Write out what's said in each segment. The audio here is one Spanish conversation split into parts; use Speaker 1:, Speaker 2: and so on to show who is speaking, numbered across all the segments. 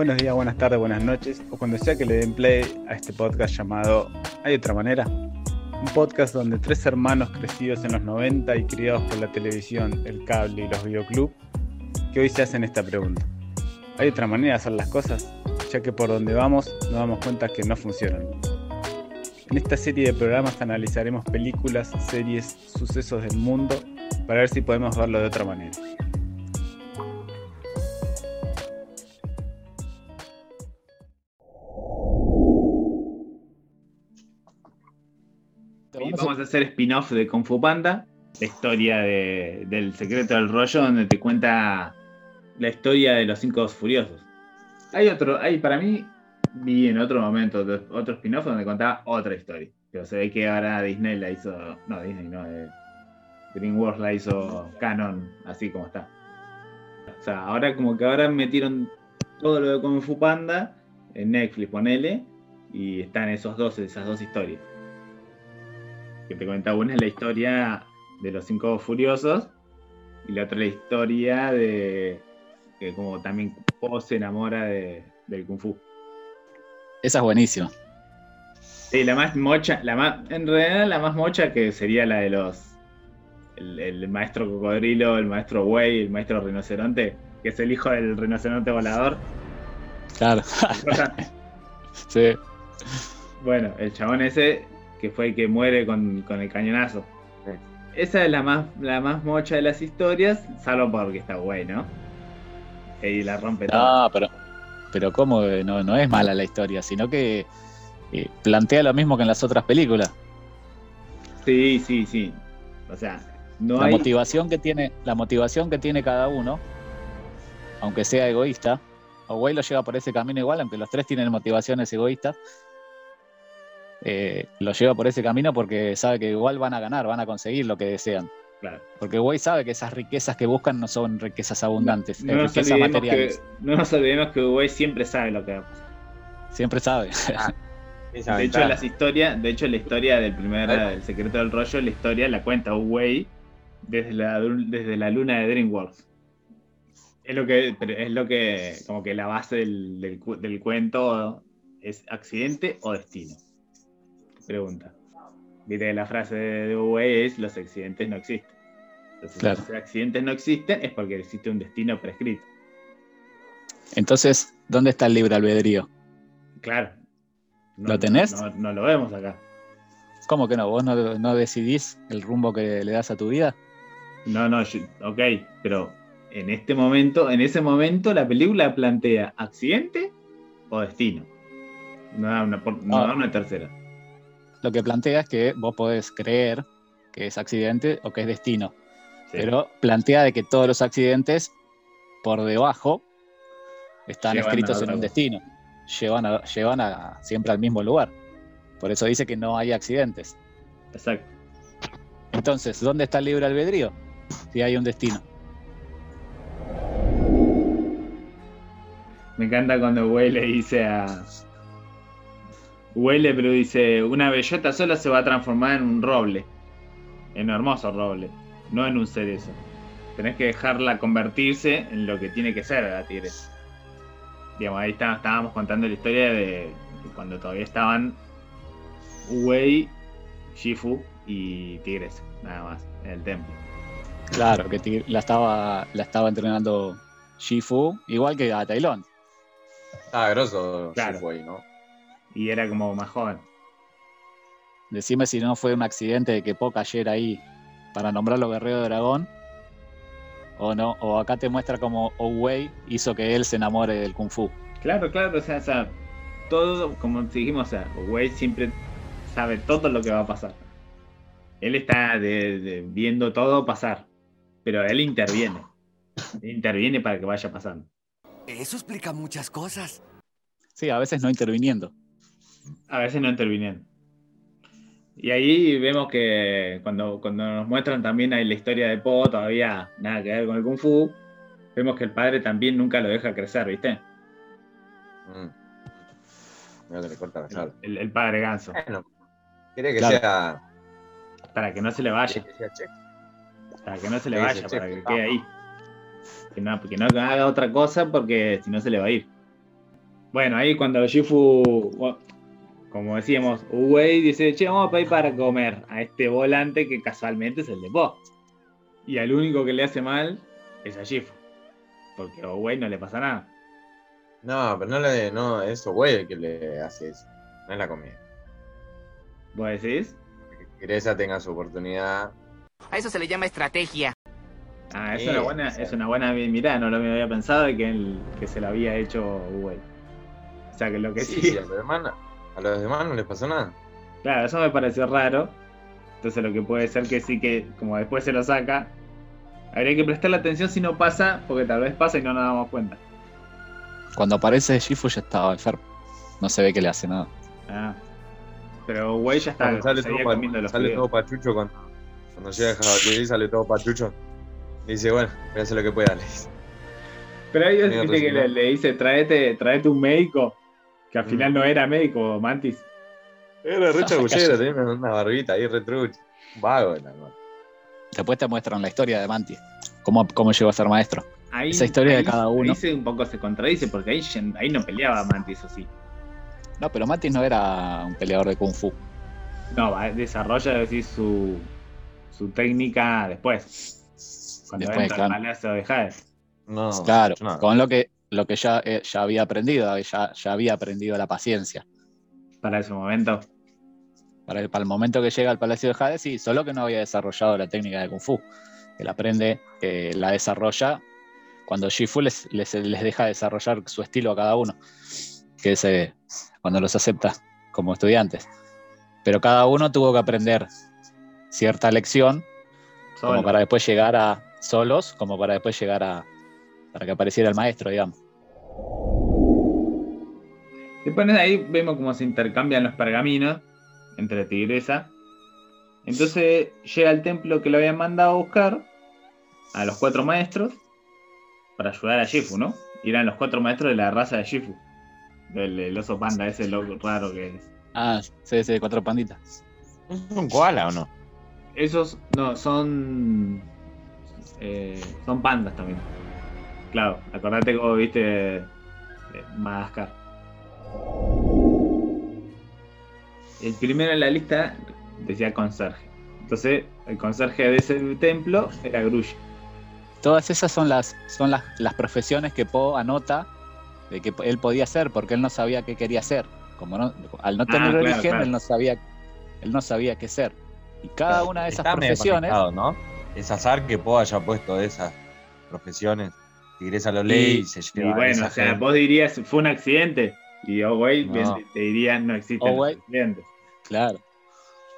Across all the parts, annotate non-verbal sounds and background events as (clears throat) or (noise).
Speaker 1: Buenos días, buenas tardes, buenas noches, o cuando sea que le den play a este podcast llamado ¿Hay otra manera? Un podcast donde tres hermanos crecidos en los 90 y criados por la televisión, el cable y los videoclubs, que hoy se hacen esta pregunta. ¿Hay otra manera de hacer las cosas? Ya que por donde vamos nos damos cuenta que no funcionan. En esta serie de programas analizaremos películas, series, sucesos del mundo para ver si podemos verlo de otra manera.
Speaker 2: Hacer spin-off de Kung Fu Panda, la historia del secreto del rollo, donde te cuenta la historia de los cinco furiosos. Hay otro, hay para mí, vi en otro momento otro spin-off donde contaba otra historia. Pero se ve que ahora Disney la hizo, no Disney, no, eh, DreamWorks la hizo canon, así como está. O sea, ahora como que ahora metieron todo lo de Kung Fu Panda en Netflix, ponele, y están esos dos, esas dos historias que te comentaba. Una es la historia de los cinco furiosos y la otra la historia de que como también Po se enamora del kung fu.
Speaker 3: Esa es buenísima.
Speaker 2: Sí, la más mocha, la más, en realidad la más mocha que sería la de los el, maestro cocodrilo, el maestro Wei, el maestro rinoceronte, que es el hijo del rinoceronte volador.
Speaker 3: Claro. (laughs) sí.
Speaker 2: Bueno, el chabón ese que fue el que muere con, el cañonazo. Esa es la más, la más mocha de las historias, salvo porque está güey, ¿no? Y la rompe
Speaker 3: todo. No, pero, pero ¿cómo? No, no es mala la historia, sino que eh, plantea lo mismo que en las otras películas.
Speaker 2: Sí, sí, sí. O sea, no
Speaker 3: la motivación que tiene, la motivación que tiene cada uno, aunque sea egoísta, Güey lo lleva por ese camino igual, aunque los tres tienen motivaciones egoístas, eh, lo lleva por ese camino porque sabe que igual van a ganar, van a conseguir lo que desean. Porque Way sabe que esas riquezas que buscan no son riquezas abundantes, no, riquezas materiales.
Speaker 2: no nos olvidemos que Way siempre sabe lo que va a pasar.
Speaker 3: Siempre sabe. Ah, (laughs)
Speaker 2: de hecho, las historias, de hecho, la historia del primer El secreto del rollo, la historia la cuenta Way desde la, desde la luna de DreamWorks. Es lo que, es lo que, como que la base del, del cuento es accidente o destino pregunta. Viste la frase de Uwe es los accidentes no existen. Entonces, si los accidentes no existen es porque existe un destino prescrito.
Speaker 3: Entonces, ¿dónde está el libre albedrío?
Speaker 2: Claro.
Speaker 3: ¿Lo tenés?
Speaker 2: No, lo vemos acá.
Speaker 3: ¿Cómo que no? ¿Vos no, decidís el rumbo que le das a tu vida?
Speaker 2: No, no, ok, pero en este momento, en ese momento la película plantea accidente o destino. No da una, no da una tercera
Speaker 3: lo que plantea es que vos podés creer que es accidente o que es destino. Pero plantea de que todos los accidentes por debajo están escritos en un destino. Llevan, a, llevan a, siempre al mismo lugar. Por eso dice que no hay accidentes.
Speaker 2: Exacto.
Speaker 3: Entonces, ¿dónde está el libre albedrío? Si hay un destino.
Speaker 2: Me encanta cuando Güey le dice a, Huele, pero dice, una bellota sola se va a transformar en un roble. En un hermoso roble, no en un cerezo. Tenés que dejarla convertirse en lo que tiene que ser la tigres. Digamos, ahí estábamos contando la historia de cuando todavía estaban Wei, Shifu y Tigres, nada más, en el templo.
Speaker 3: Claro, que la estaba, la estaba entrenando Shifu, igual que a Tailón.
Speaker 4: Ah, grosso claro. ¿no?
Speaker 2: Y era como más joven.
Speaker 3: Decime si no fue un accidente de que Po cayera ahí para nombrarlo guerrero de dragón. O no, o acá te muestra como Owei hizo que él se enamore del kung fu.
Speaker 2: Claro, claro, o sea, todo, como dijimos, o sea, Owei siempre sabe todo lo que va a pasar. Él está viendo todo pasar, pero él interviene. interviene para que vaya pasando.
Speaker 5: Eso explica muchas cosas.
Speaker 3: Sí, a veces no interviniendo.
Speaker 2: A veces no intervinieron. Y ahí vemos que cuando, cuando nos muestran también ahí la historia de Po, todavía nada que ver con el Kung Fu, vemos que el padre también nunca lo deja crecer, ¿viste? Mm. el, padre ganso.
Speaker 4: quiere que sea.
Speaker 2: Para que no se le vaya. para que no se le vaya, para que quede ahí. Que no, que no haga otra cosa porque si no se le va a ir. Bueno, ahí cuando Shifu, como decíamos, Uwei dice, che, vamos a ir para comer a este volante que casualmente es el de Po. Y al único que le hace mal es a Shifu. Porque a Uwei no le pasa nada.
Speaker 4: No, pero no le, no, es Uwei el que le hace eso. No es la comida.
Speaker 2: ¿Vos decís?
Speaker 4: Que Gresa tenga su oportunidad.
Speaker 5: A eso se le llama estrategia.
Speaker 2: Ah, es
Speaker 4: Sí,
Speaker 2: una buena,
Speaker 4: sea.
Speaker 2: es una buena mirada, no lo había pensado de que, él, que se lo había hecho Uwei. O sea que lo que
Speaker 4: Sí,
Speaker 2: sí,
Speaker 4: sí, a los demás, no- les pasó nada.
Speaker 2: claro, eso me pareció raro. Entonces lo que puede ser que sí que, como después se lo saca, habría que prestarle atención si no pasa, porque tal vez pasa y no nos damos cuenta.
Speaker 3: Cuando aparece Shifu ya estaba enfermo. No se ve que le hace nada.
Speaker 2: Ah. Pero Uwei ya está,
Speaker 4: Cuando sale, todo,
Speaker 2: comiendo
Speaker 4: pa,
Speaker 2: los
Speaker 4: sale todo pachucho cuando, cuando llega Jabalí, sale todo pachucho. Y dice, bueno, voy a hacer lo que pueda. le dice.
Speaker 2: Pero ahí viste que le, le dice, traete, traete un médico, que al final
Speaker 4: Mm.
Speaker 2: no era médico, Mantis.
Speaker 4: Era re (laughs) chabullero, tenía una, una barbita ahí re trucha. Un Vago, la verdad.
Speaker 3: Después te muestran la historia de Mantis. Cómo, cómo llegó a ser maestro.
Speaker 2: Ahí,
Speaker 3: Esa historia de
Speaker 2: ahí-
Speaker 3: cada uno.
Speaker 2: Ahí se un poco se contradice, porque ahí, ahí no peleaba Mantis, o sí.
Speaker 3: No, pero Mantis no era un peleador de Kung Fu.
Speaker 2: No, desarrolla decir, su, su técnica después. Cuando
Speaker 3: Después,
Speaker 2: entra
Speaker 3: claro.
Speaker 2: al palacio de Jade.
Speaker 4: No,
Speaker 3: claro,
Speaker 4: no.
Speaker 3: con lo que, lo que ya, eh, ya había aprendido, ya, ya había aprendido la paciencia.
Speaker 2: Para ese momento.
Speaker 3: Para el, para el momento que llega al Palacio de Jade, sí, solo que no había desarrollado la técnica de Kung Fu. Él aprende, eh, la desarrolla cuando Shifu les, les, les deja desarrollar su estilo a cada uno, que es eh, cuando los acepta como estudiantes. Pero cada uno tuvo que aprender cierta lección como para después llegar a solos, como para después llegar a para que apareciera el maestro, digamos.
Speaker 2: Después de ahí vemos cómo se intercambian los pergaminos entre Tigresa. Entonces llega al templo que lo habían mandado a buscar a los cuatro maestros para ayudar a Shifu, ¿no? Y eran los cuatro maestros de la raza de Shifu. Del, del oso panda, ese loco raro que es.
Speaker 3: Ah, sí, sí, cuatro panditas.
Speaker 4: ¿Es un koala o no?
Speaker 2: Esos no, son. eh, son pandas también. Claro, acordate cómo viste eh, Madagascar. El primero en la lista decía conserje. Entonces, el conserje de ese templo era Grush.
Speaker 3: Todas esas son las, son las, las profesiones que Poe anota de que él podía hacer, porque él no sabía qué quería hacer. Como no, al no
Speaker 2: Ah,
Speaker 3: tener
Speaker 2: claro,
Speaker 3: origen,
Speaker 2: claro.
Speaker 3: él no sabía, él no sabía qué ser. Y cada una de esas profesiones,
Speaker 4: ¿no? Es azar que Po haya puesto esas profesiones. Tigresa lo lee y, se
Speaker 2: Y
Speaker 4: lleva a
Speaker 2: bueno,
Speaker 4: esa
Speaker 2: o sea,
Speaker 4: gente.
Speaker 2: vos dirías, fue un accidente. Y güey,
Speaker 4: No.
Speaker 2: te diría, no existen
Speaker 3: Oh, güey.
Speaker 2: los accidentes.
Speaker 3: claro.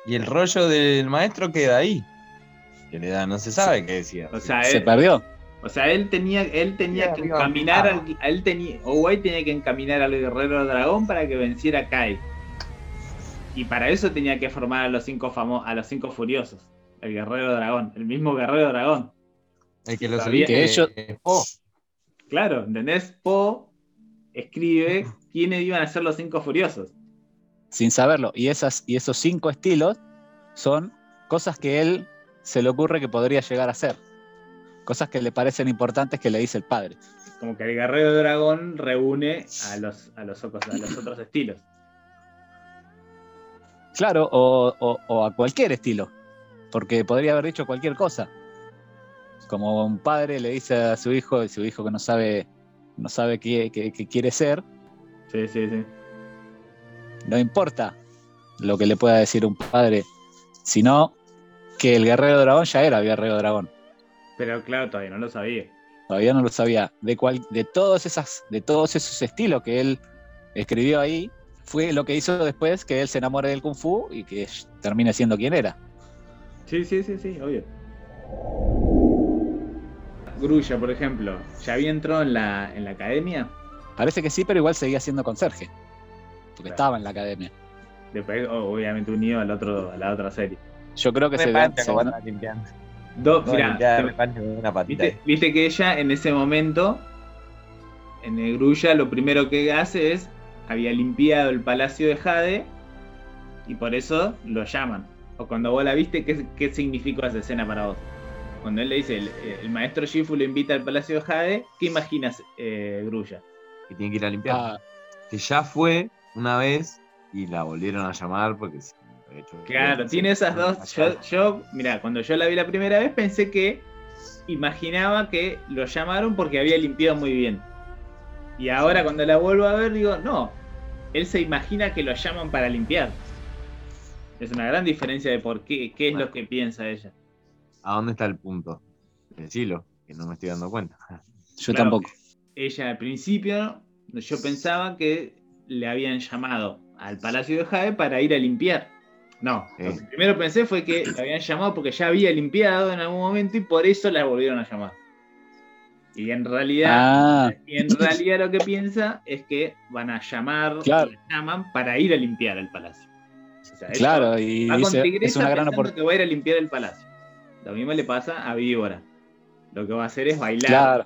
Speaker 4: Y el rollo del maestro queda ahí. Que le da, no se sabe qué decía.
Speaker 2: O sea,
Speaker 3: Se
Speaker 2: él,
Speaker 3: perdió.
Speaker 2: O sea, él tenía, él tenía que encaminar al, él tenía, Owei tenía que encaminar al guerrero dragón para que venciera a Kai. Y para eso tenía que formar a los cinco famo a los cinco furiosos. El guerrero dragón, el mismo guerrero dragón.
Speaker 4: el que lo
Speaker 2: sabía
Speaker 3: que ellos-
Speaker 4: Po.
Speaker 2: Claro, ¿entendés? Po escribe quiénes iban a ser los cinco furiosos.
Speaker 3: sin saberlo. Y, esas, y esos cinco estilos son cosas que él se le ocurre que podría llegar a ser. Cosas que le parecen importantes que le dice el padre.
Speaker 2: Como que el guerrero dragón reúne a los, a los, a los otros estilos.
Speaker 3: Claro, o, o- o a cualquier estilo. Porque podría haber dicho cualquier cosa. Como un padre le dice a su hijo, y su hijo que no sabe, no sabe qué, qué- qué quiere ser,
Speaker 2: Sí, sí, sí.
Speaker 3: no importa lo que le pueda decir un padre, sino que el guerrero dragón ya era guerrero dragón.
Speaker 2: Pero claro, todavía no lo sabía.
Speaker 3: Todavía no lo sabía. De, cual, de, todos esas, de todos esos estilos que él escribió ahí, fue lo que hizo después que él se enamore del Kung Fu y que termine siendo quien era.
Speaker 2: Sí, sí, sí, sí, obvio. Grulla, por ejemplo, ¿ya había entrado en la, en la academia?
Speaker 3: Parece que sí, pero igual seguía siendo conserje. Porque
Speaker 2: Claro.
Speaker 3: estaba en la academia.
Speaker 2: Después, obviamente, unido al otro, a la otra serie.
Speaker 3: Yo creo que se,
Speaker 4: Repancha
Speaker 3: se
Speaker 4: anda limpiando.
Speaker 2: Do, mirá,
Speaker 4: limpiar una
Speaker 2: viste que ella en ese momento, en el Grulla, lo primero que hace es, había limpiado el palacio de Jade y por eso lo llaman. O cuando vos la viste, ¿qué, qué significó esa escena para vos? Cuando él le dice, el, el maestro Shifu lo invita al palacio de Jade, ¿qué imaginas, eh, Grulla?
Speaker 4: Que tiene que ir a limpiar.
Speaker 3: Ah,
Speaker 4: que ya fue una vez y la volvieron a llamar porque sí, de hecho,
Speaker 2: Claro, tiene esas dos. Yo, yo, mira, cuando yo la vi la primera vez pensé que imaginaba que lo llamaron porque había limpiado muy bien. Y ahora cuando la vuelvo a ver digo, no, él se imagina que lo llaman para limpiar. Es una gran diferencia de por qué, qué es
Speaker 4: Bueno.
Speaker 2: lo que piensa ella.
Speaker 4: ¿A dónde está el punto? Decilo, que no me estoy dando cuenta.
Speaker 3: Yo
Speaker 2: Claro,
Speaker 3: tampoco.
Speaker 2: Ella al principio, yo pensaba que le habían llamado al Palacio de Jade para ir a limpiar. No,
Speaker 4: Sí.
Speaker 2: lo que primero pensé fue que le habían llamado porque ya había limpiado en algún momento y por eso la volvieron a llamar. Y en realidad,
Speaker 3: Ah,
Speaker 2: y en realidad lo que piensa es que van a llamar,
Speaker 3: Claro.
Speaker 2: la llaman para ir a limpiar el palacio. O sea, ella
Speaker 3: claro, y dice, es una gran oportunidad.
Speaker 2: que va a ir a limpiar el palacio. Lo mismo le pasa a Víbora. Lo que va a hacer es bailar.
Speaker 3: Claro.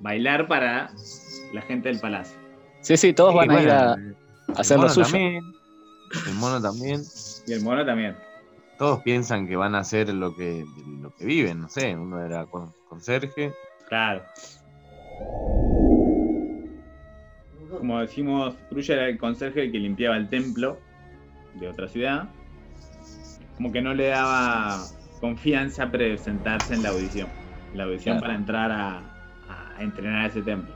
Speaker 2: Bailar para la gente del palacio.
Speaker 3: Sí, sí, todos van a ir
Speaker 4: bueno,
Speaker 3: a, hacer lo suyo.
Speaker 4: también, el mono también.
Speaker 2: Y el mono también.
Speaker 4: Todos piensan que van a hacer lo que, lo que viven, no sé. Uno era con, conserje.
Speaker 2: Claro. Como decimos, Pruya era el conserje que limpiaba el templo de otra ciudad. Como que no le daba confianza presentarse en la audición. La audición
Speaker 3: Claro.
Speaker 2: para entrar a, a entrenar a ese templo.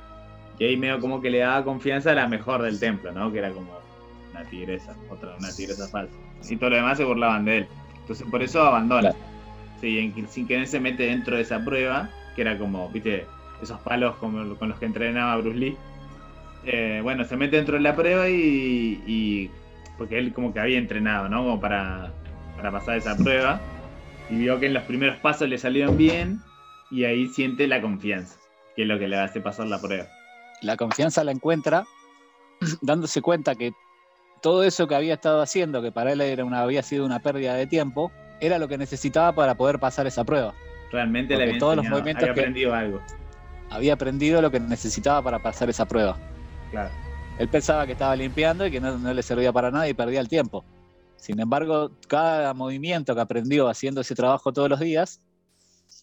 Speaker 2: Y ahí medio como que le daba confianza a la mejor del templo, ¿no? Que era como una tigresa, otra, una tigresa falsa. Y todo lo demás se burlaban de él. Entonces por eso abandona.
Speaker 3: Claro.
Speaker 2: Sí, en- sin querer se mete dentro de esa prueba, que era como, viste, esos palos como, con los que entrenaba Bruce Lee. Eh, bueno, se mete dentro de la prueba y, y- porque él como que había entrenado, ¿no? Como para, para pasar esa prueba. Y vio que en los primeros pasos le salieron bien y ahí siente la confianza, que es lo que le hace pasar la prueba.
Speaker 3: La confianza la encuentra (clears throat) dándose cuenta que todo eso que había estado haciendo, que para él era una, había sido una pérdida de tiempo, era lo que necesitaba para poder pasar esa prueba.
Speaker 2: Realmente le había,
Speaker 3: todos los
Speaker 2: enseñado,
Speaker 3: movimientos
Speaker 2: había
Speaker 3: que-
Speaker 2: aprendido algo.
Speaker 3: Había aprendido lo que necesitaba para pasar esa prueba.
Speaker 2: Claro.
Speaker 3: Él pensaba que estaba limpiando y que no, no le servía para nada y perdía el tiempo. Sin embargo, cada movimiento que aprendió haciendo ese trabajo todos los días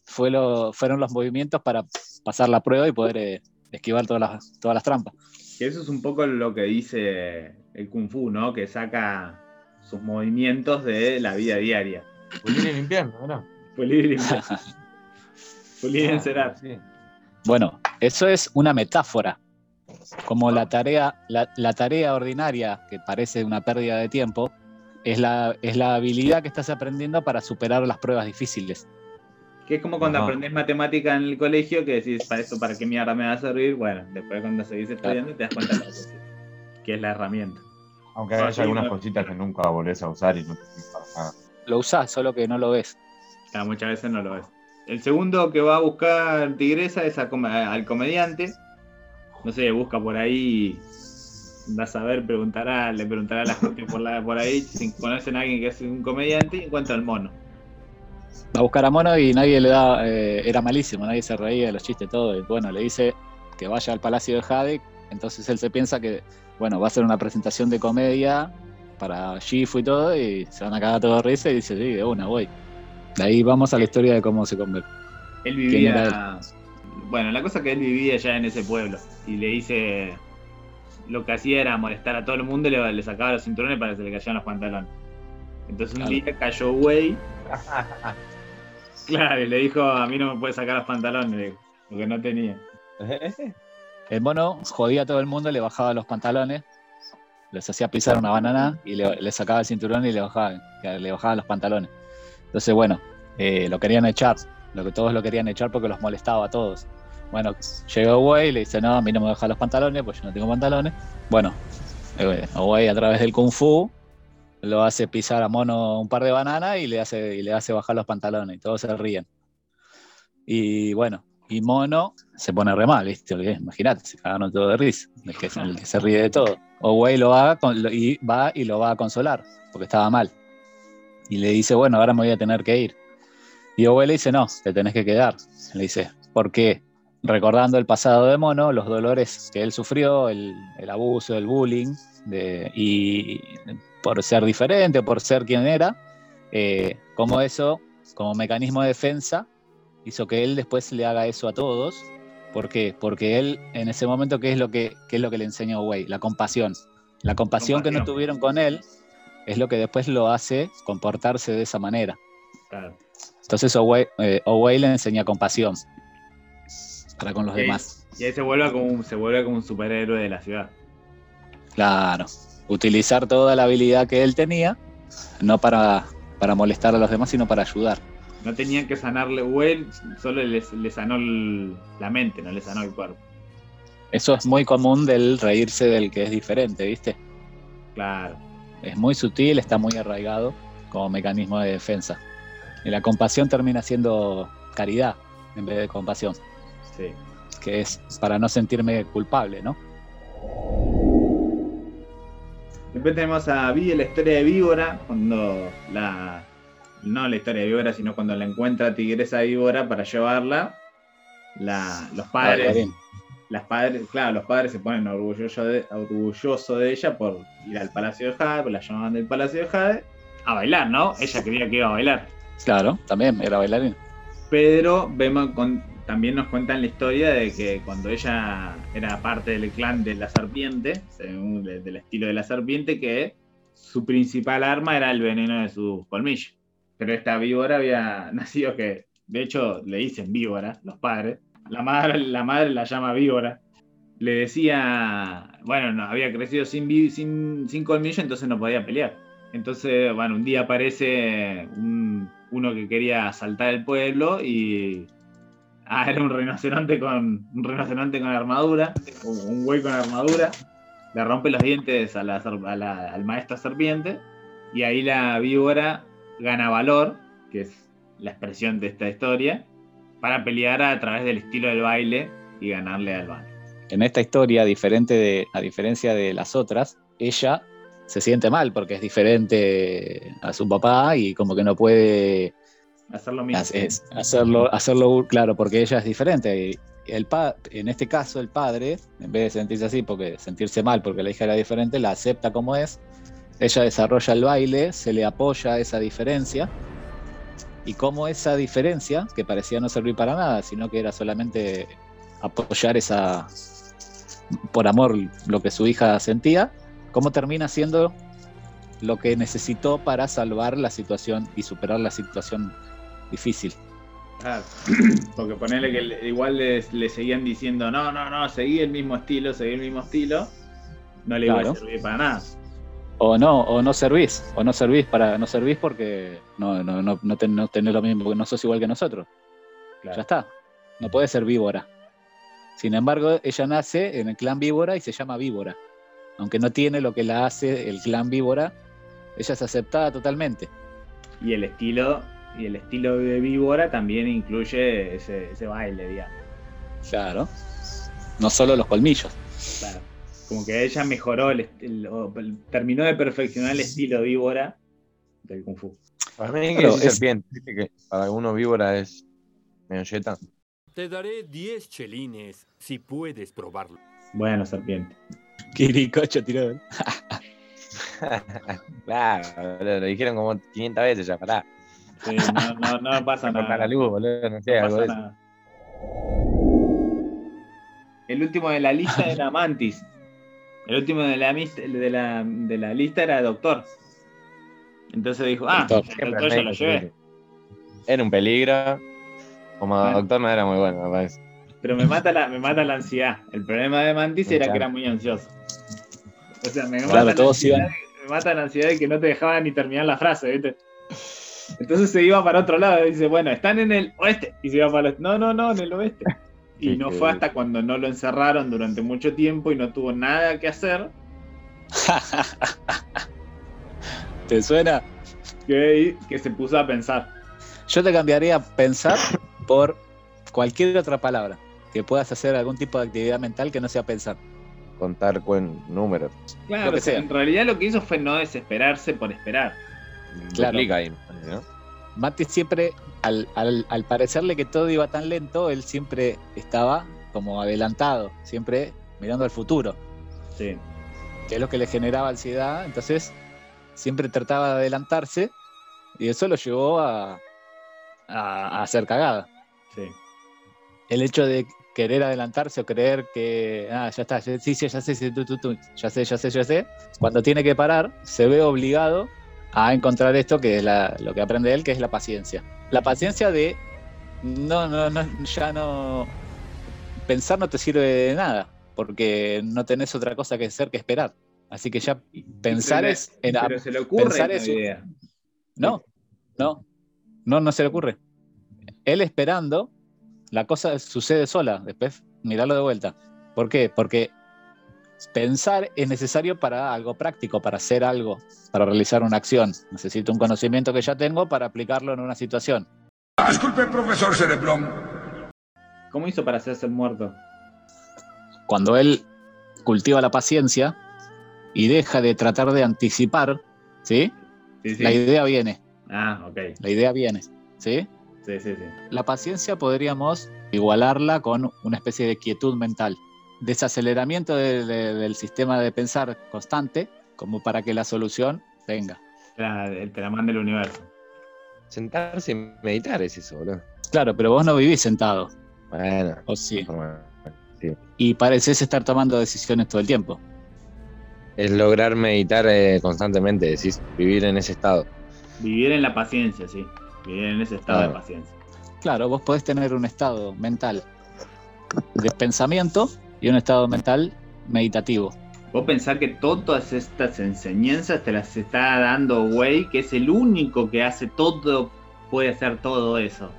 Speaker 3: fue lo, fueron los movimientos para pasar la prueba y poder eh, esquivar todas las, todas las trampas.
Speaker 2: Que eso es un poco lo que dice el Kung Fu, ¿no? Que saca sus movimientos de la vida diaria.
Speaker 4: Pulir y limpiando, ¿verdad?
Speaker 2: Pulir y limpiar. (laughs) Pulir y encerar.
Speaker 4: Ah, Sí.
Speaker 3: Bueno, eso es una metáfora. Como la tarea, la, la tarea ordinaria, que parece una pérdida de tiempo, es la, es la habilidad que estás aprendiendo para superar las pruebas difíciles.
Speaker 2: Que es como cuando
Speaker 4: Ajá.
Speaker 2: aprendés matemática en el colegio, que decís, para esto, ¿para qué mierda me va a servir? Bueno, después cuando seguís estudiando te das cuenta de que es, que es la herramienta.
Speaker 6: Aunque
Speaker 2: Ah,
Speaker 6: hay
Speaker 2: sí,
Speaker 6: algunas
Speaker 2: no.
Speaker 6: cositas que nunca volvés a usar y no te nada.
Speaker 3: Lo usás, solo que no lo ves.
Speaker 2: Ya, muchas veces no lo ves. El segundo que va a buscar Tigresa es a al comediante. No sé, busca por ahí. Vas a ver, preguntará, le preguntará a la gente por, la, por ahí si conocen a alguien que es un comediante y encuentra al mono.
Speaker 3: Va a buscar a Mono y nadie le da, eh, era malísimo, nadie se reía de los chistes, todo. Y bueno, le dice que vaya al Palacio de Jade, entonces él se piensa que, bueno, va a ser una presentación de comedia para Shifu y todo, y se van a cagar todo de risa y dice, sí, de una, voy. De ahí vamos a la historia de cómo se convierte.
Speaker 2: Él
Speaker 3: ¿Quién
Speaker 2: vivía. Bueno, la cosa es que él vivía ya en ese pueblo. Y le dice. Lo que hacía era molestar a todo el mundo y le, le sacaba los cinturones para que se le cayeran los pantalones. Entonces un
Speaker 3: Claro.
Speaker 2: día cayó Way. (laughs) Claro, y le dijo: A mí no me puede sacar los pantalones, dijo, porque no tenía. (laughs)
Speaker 3: El mono jodía a todo el mundo, le bajaba los pantalones, les hacía pisar una banana y le, le sacaba el cinturón y le bajaba, le bajaba los pantalones. Entonces, bueno, eh, lo querían echar, lo que todos lo querían echar porque los molestaba a todos. Bueno, llegó Wei y le dice, no, a mí no me baja los pantalones, pues yo no tengo pantalones. Bueno, eh, Wei a través del Kung Fu lo hace pisar a Mono un par de bananas y le hace, y le hace bajar los pantalones y todos se ríen. Y bueno, y Mono se pone re mal, ¿viste? Imagínate, se cagaron todo de risa, el que, el que se ríe de todo. O Wei lo va, y va y lo va a consolar, porque estaba mal. Y le dice, bueno, ahora me voy a tener que ir. Y Owe le dice, no, te tenés que quedar. Le dice, ¿por qué? Recordando el pasado de Mono, los dolores que él sufrió, el, el abuso, el bullying, de- y por ser diferente, por ser quien era, eh, como eso, como mecanismo de defensa, hizo que él después le haga eso a todos ¿Por qué? Porque él en ese momento, ¿qué es lo que, qué es lo que le enseñó Way? La compasión. La compasión que no tuvieron con él es lo que después lo hace comportarse de esa manera.
Speaker 2: Claro.
Speaker 3: Entonces Owei, eh, le enseña compasión para con los
Speaker 2: Sí.
Speaker 3: demás.
Speaker 2: Y ahí se vuelve como un, se vuelve como un superhéroe de la ciudad.
Speaker 3: Claro. Utilizar toda la habilidad que él tenía, no para, para molestar a los demás, sino para ayudar.
Speaker 2: No tenían que sanarle, Well solo le, le sanó el- la mente, no le sanó el cuerpo.
Speaker 3: Eso es muy común del reírse del que es diferente, ¿viste?
Speaker 2: Claro.
Speaker 3: Es muy sutil, está muy arraigado como mecanismo de defensa. Y la compasión termina siendo caridad en vez de compasión,
Speaker 2: Sí.
Speaker 3: que es para no sentirme culpable, ¿no?
Speaker 2: Después tenemos a Vi la historia de Víbora, cuando la. No la historia de Víbora, sino cuando la encuentra Tigresa Víbora para llevarla. La, los padres. Las padres, claro, los padres se ponen orgullosos de, orgulloso de ella por ir al Palacio de Jade, por la llamaban del Palacio de Jade, a bailar, ¿no? Ella quería que iba a bailar.
Speaker 3: Claro, también era bailarín.
Speaker 2: Pero vemos con, también nos cuentan la historia de que cuando ella era parte del clan de la serpiente, según de- del estilo de la serpiente, que su principal arma era el veneno de sus colmillos. Pero esta víbora había (laughs) nacido que, de hecho, le dicen víbora, los padres. La madre, la madre la llama víbora. Le decía, bueno, no, había crecido sin, colmillo, entonces no podía pelear. Entonces, bueno, un día aparece un- uno que quería asaltar el pueblo y. Ah, era un rinoceronte con. un rinoceronte con armadura, un güey con armadura. Le rompe los dientes a la al maestro serpiente. Y ahí la víbora gana valor, que es la expresión de esta historia, para pelear a través del estilo del baile y ganarle al baile.
Speaker 3: En esta historia, diferente a diferencia de las otras, ella se siente mal porque es diferente a su papá y como que no puede
Speaker 2: Hacer lo mismo.
Speaker 3: Hacerlo, hacerlo claro, porque ella es diferente. Y el pa- en este caso, el padre, en vez de sentirse así, porque sentirse mal porque la hija era diferente, la acepta como es. Ella desarrolla el baile, se le apoya esa diferencia. Y como esa diferencia, que parecía no servir para nada, sino que era solamente apoyar esa, por amor, lo que su hija sentía, cómo termina siendo lo que necesitó para salvar la situación y superar la situación difícil.
Speaker 2: Claro. (clears throat) Porque ponerle que igual le, le seguían diciendo, no, no, no, seguí el mismo estilo, seguí el mismo estilo, no le iba a servir para nada.
Speaker 3: O no, o no servís, o no servís para, no servís porque no, no, no, no, ten- no tenés lo mismo, porque no sos igual que nosotros. Ya está. No puede ser víbora. Sin embargo, ella nace en el clan víbora y se llama víbora. Aunque no tiene lo que la hace el clan víbora, ella es aceptada totalmente.
Speaker 2: Y el estilo, y el estilo de víbora también incluye ese, ese baile, digamos.
Speaker 3: Claro. No solo los colmillos.
Speaker 2: Claro. Como que ella mejoró, el, el- terminó de perfeccionar el estilo víbora del Kung Fu.
Speaker 4: Para mí que
Speaker 3: Claro,
Speaker 4: es
Speaker 3: es-
Speaker 4: serpiente, viste que para algunos víbora es medio yeta.
Speaker 7: Te daré 10 chelines si puedes probarlo.
Speaker 2: Bueno, serpiente.
Speaker 3: Quiricocho tiró. (laughs)
Speaker 4: claro, boludo, lo dijeron como 500 veces ya, pará.
Speaker 2: Sí, no, no, no (laughs) pasa nada.
Speaker 4: la luz, boludo, no sé,
Speaker 2: No
Speaker 4: algo
Speaker 2: pasa nada. El último de la lista era (laughs) Mantis. El último de la, de la, de la lista era Doctor. Entonces dijo, ah,
Speaker 3: Doctor.
Speaker 2: el Doctor ya lo llevé.
Speaker 4: Era un peligro. Como
Speaker 2: Bueno.
Speaker 4: doctor no era muy bueno, me parece.
Speaker 2: Pero me mata, la, me mata la ansiedad. El problema de Mantis era que era muy ansioso. O sea, me
Speaker 3: Claro,
Speaker 2: mata, la ansiedad,
Speaker 3: iban-
Speaker 2: me mata la ansiedad de que no te dejaban ni terminar la frase, ¿viste? Entonces se iba para otro lado y dice, bueno, están en el oeste. Y se iba para el oeste. No, no, no, en el oeste. (laughs) Y
Speaker 4: Sí,
Speaker 2: no fue hasta cuando no lo encerraron durante mucho tiempo y no tuvo nada que hacer (laughs)
Speaker 3: ¿Te suena?
Speaker 2: que, que se puso a pensar.
Speaker 3: Yo te cambiaría pensar por cualquier otra palabra. Que puedas hacer algún tipo de actividad mental que no sea pensar.
Speaker 4: Contar con números.
Speaker 2: Claro,
Speaker 3: Lo que
Speaker 2: o sea,
Speaker 3: sea.
Speaker 2: en realidad lo que hizo fue no desesperarse por esperar.
Speaker 3: Claro.
Speaker 4: Duplica ahí, ¿no?
Speaker 3: Mati siempre, al, al- al parecerle que todo iba tan lento, él siempre estaba como adelantado, siempre mirando al futuro,
Speaker 2: Sí.
Speaker 3: que es lo que le generaba ansiedad. Entonces, siempre trataba de adelantarse y eso lo llevó a, a, a hacer cagada.
Speaker 2: Sí.
Speaker 3: El hecho de querer adelantarse o creer que, ah, ya está, sí, sí, ya sé, sí, tú, tú, tú, ya sé, ya sé, ya sé, cuando tiene que parar, se ve obligado a encontrar esto que es la- lo que aprende él, que es la paciencia. La paciencia de, no, no, no, ya no, pensar no te sirve de nada, porque no tenés otra cosa que hacer que esperar. Así que ya pensar
Speaker 2: Pero-
Speaker 3: es en,
Speaker 2: Pero se le ocurre
Speaker 3: pensar
Speaker 2: esta
Speaker 3: es un-
Speaker 2: idea.
Speaker 3: no, no, no, no se le ocurre. Él esperando, la cosa sucede sola, después mirarlo de vuelta. ¿Por qué? Porque pensar es necesario para algo práctico, para hacer algo, para realizar una acción. Necesito un conocimiento que ya tengo para aplicarlo en una situación.
Speaker 8: Disculpe, profesor Cerebrón.
Speaker 2: ¿Cómo hizo para hacerse muerto?
Speaker 3: Cuando él cultiva la paciencia y deja de tratar de anticipar, ¿sí?
Speaker 2: Sí, sí.
Speaker 3: La idea viene,
Speaker 2: Ah, ok.
Speaker 3: la idea viene, ¿sí?
Speaker 2: Sí, sí, sí.
Speaker 3: La paciencia podríamos igualarla con una especie de quietud mental, desaceleramiento de- de- del sistema de pensar constante, como para que la solución venga.
Speaker 2: La, el te la manda el universo.
Speaker 4: Sentarse y meditar es eso, boludo.
Speaker 3: Claro, pero vos no vivís sentado,
Speaker 4: Bueno,
Speaker 3: ¿o sí?
Speaker 4: forma-
Speaker 3: Y pareces estar tomando decisiones todo el tiempo.
Speaker 4: es lograr meditar eh, constantemente, decís, vivir en ese estado.
Speaker 2: Vivir en la paciencia, sí. Vivir en ese estado
Speaker 4: Claro.
Speaker 2: de paciencia.
Speaker 3: Claro, vos podés tener un estado mental de pensamiento y un estado mental meditativo.
Speaker 2: Vos pensás que todas estas enseñanzas te las está dando güey, que es el único que hace todo, puede hacer todo eso.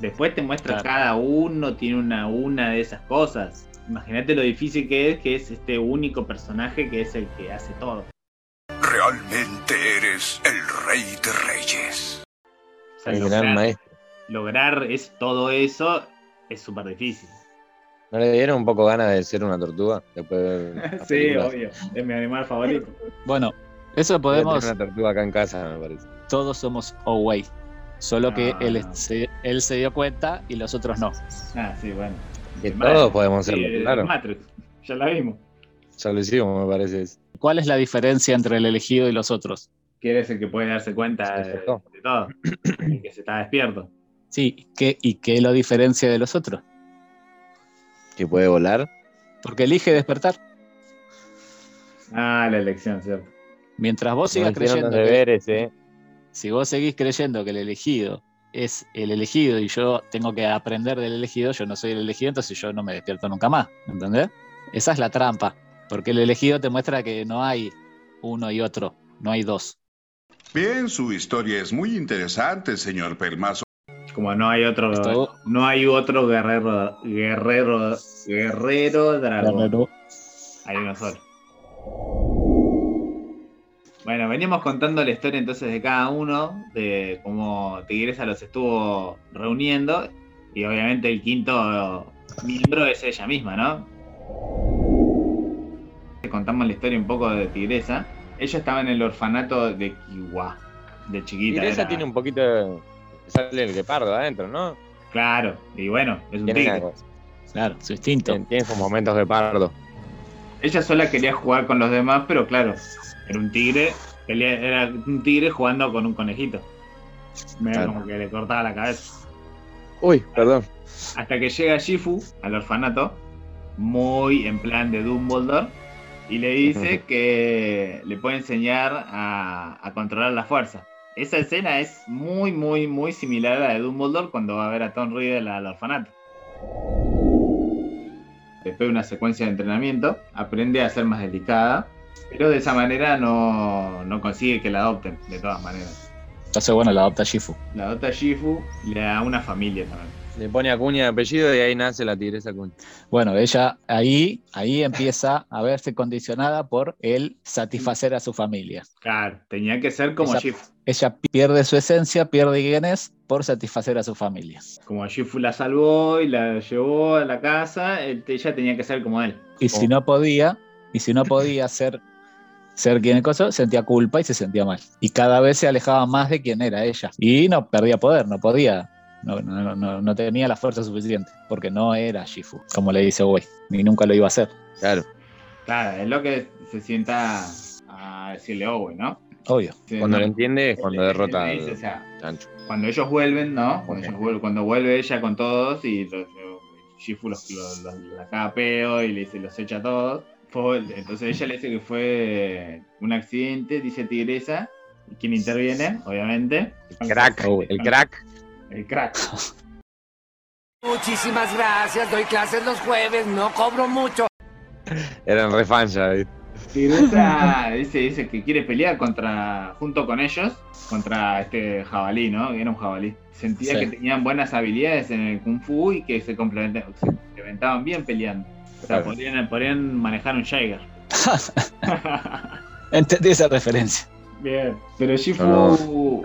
Speaker 2: Después te muestra
Speaker 3: Claro.
Speaker 2: cada uno, tiene una, una de esas cosas. Imagínate lo difícil que es, que es este único personaje que es el que hace todo.
Speaker 8: Realmente eres el rey de reyes.
Speaker 2: O sea,
Speaker 4: El gran
Speaker 2: lograr,
Speaker 4: maestro.
Speaker 2: lograr es, todo eso es súper difícil.
Speaker 4: ¿No le dieron un poco ganas de ser una tortuga? Después de (laughs)
Speaker 2: sí,
Speaker 4: películas?
Speaker 2: obvio. Es mi animal favorito.
Speaker 3: Bueno, eso podemos,
Speaker 4: una tortuga acá en casa, me parece.
Speaker 3: todos somos Owei, solo que
Speaker 2: Ah.
Speaker 3: él se, él se dio cuenta y los otros no.
Speaker 2: Ah, sí, bueno.
Speaker 4: Que todos podemos
Speaker 2: Sí,
Speaker 4: serlo,
Speaker 2: el
Speaker 4: claro.
Speaker 2: Matrix. Ya la vimos.
Speaker 4: Ya lo hicimos, me parece.
Speaker 3: ¿Cuál es la diferencia entre el elegido y los otros?
Speaker 2: Que eres el que puede darse cuenta de todo. El que se está despierto.
Speaker 3: Sí, ¿qué, ¿y qué lo diferencia de los otros?
Speaker 4: Que puede volar.
Speaker 3: Porque elige despertar.
Speaker 2: Ah, la elección, ¿cierto?
Speaker 3: Mientras vos sigas creyendo
Speaker 6: los
Speaker 3: que,
Speaker 6: eh.
Speaker 3: si vos seguís creyendo que el elegido es el elegido y yo tengo que aprender del elegido, yo no soy el elegido, entonces yo no me despierto nunca más, ¿entendés? Esa es la trampa, porque el elegido te muestra que no hay uno y otro, no hay dos.
Speaker 8: Bien, su historia es muy interesante, señor Pelmazo.
Speaker 2: Como no hay otro.
Speaker 3: Esto-
Speaker 2: No hay otro guerrero. Guerrero. Guerrero dragón. Hay uno solo. Bueno, veníamos contando la historia entonces de cada uno, de cómo Tigresa los estuvo reuniendo, y obviamente el quinto miembro es ella misma, ¿no? Contamos la historia un poco de Tigresa. Ella estaba en el orfanato de Kiwa, de chiquita.
Speaker 6: Y esa
Speaker 2: era-
Speaker 6: tiene un poquito de... Sale el guepardo adentro, ¿no?
Speaker 2: Claro, y bueno, es un tigre.
Speaker 3: Claro, su instinto.
Speaker 6: tiene- sus momentos guepardo.
Speaker 2: Ella sola quería jugar con los demás, pero claro, era un tigre, pelea- era un tigre jugando con un conejito. Medio
Speaker 4: Claro.
Speaker 2: como que le cortaba la cabeza.
Speaker 4: Uy, perdón.
Speaker 2: Hasta que llega Shifu al orfanato, muy en plan de Dumbledore, y le dice que le puede enseñar a, a controlar la fuerza. Esa escena es muy, muy, muy similar a la de Dumbledore cuando va a ver a Tom Riddle al orfanato. Después de una secuencia de entrenamiento, aprende a ser más delicada, pero de esa manera no, no consigue que la adopten, de todas maneras.
Speaker 3: Entonces, bueno, la adopta Shifu.
Speaker 2: La adopta Shifu y le da una familia también.
Speaker 6: Le pone Acuña de apellido y ahí nace la tigresa Acuña.
Speaker 3: Bueno, ella ahí, ahí empieza a verse condicionada por el satisfacer a su familia.
Speaker 2: Claro, tenía que ser como Shifu.
Speaker 3: Ella pierde su esencia, pierde quién es por satisfacer a su familia.
Speaker 2: Como Shifu la salvó y la llevó a la casa, él- ella tenía que ser como él.
Speaker 3: Y si no podía, y si no podía ser, ser quien es cosa, sentía culpa y se sentía mal. Y cada vez se alejaba más de quién era ella. Y no perdía poder, no podía. No, no, no, no tenía la fuerza suficiente, porque no era Shifu, como le dice Wei, ni nunca lo iba a hacer.
Speaker 4: Claro.
Speaker 2: Claro, es lo que se sienta a decirle Owen, ¿no?
Speaker 3: Obvio.
Speaker 2: Sí,
Speaker 6: Cuando
Speaker 2: no,
Speaker 6: lo entiende es cuando
Speaker 2: él-
Speaker 6: derrota
Speaker 2: dice,
Speaker 6: al
Speaker 2: o sea,
Speaker 6: chancho.
Speaker 2: cuando ellos vuelven, ¿no? Cuando, ellos vuelven- cuando vuelve ella con todos y los- Shifu los, los, los- la caga a pedo y le dice, los echa a todos. Fue- entonces ella le dice que fue un accidente, dice Tigresa. ¿Y quién interviene? Obviamente.
Speaker 6: El crack, el crack.
Speaker 2: El crack. (laughs)
Speaker 5: Muchísimas gracias, doy clases los jueves, no cobro mucho.
Speaker 6: Eran re fans ya, ¿viste?
Speaker 2: Tigresa dice, dice que quiere pelear contra, junto con ellos, contra este jabalí, ¿no? Que era un jabalí. Sentía
Speaker 3: Sí.
Speaker 2: que tenían buenas habilidades en el kung fu y que se complementaban, se complementaban bien peleando. O sea, podrían, podrían manejar un Jaeger. (laughs)
Speaker 3: Entendí esa referencia.
Speaker 2: bien. Pero Shifu.
Speaker 6: No,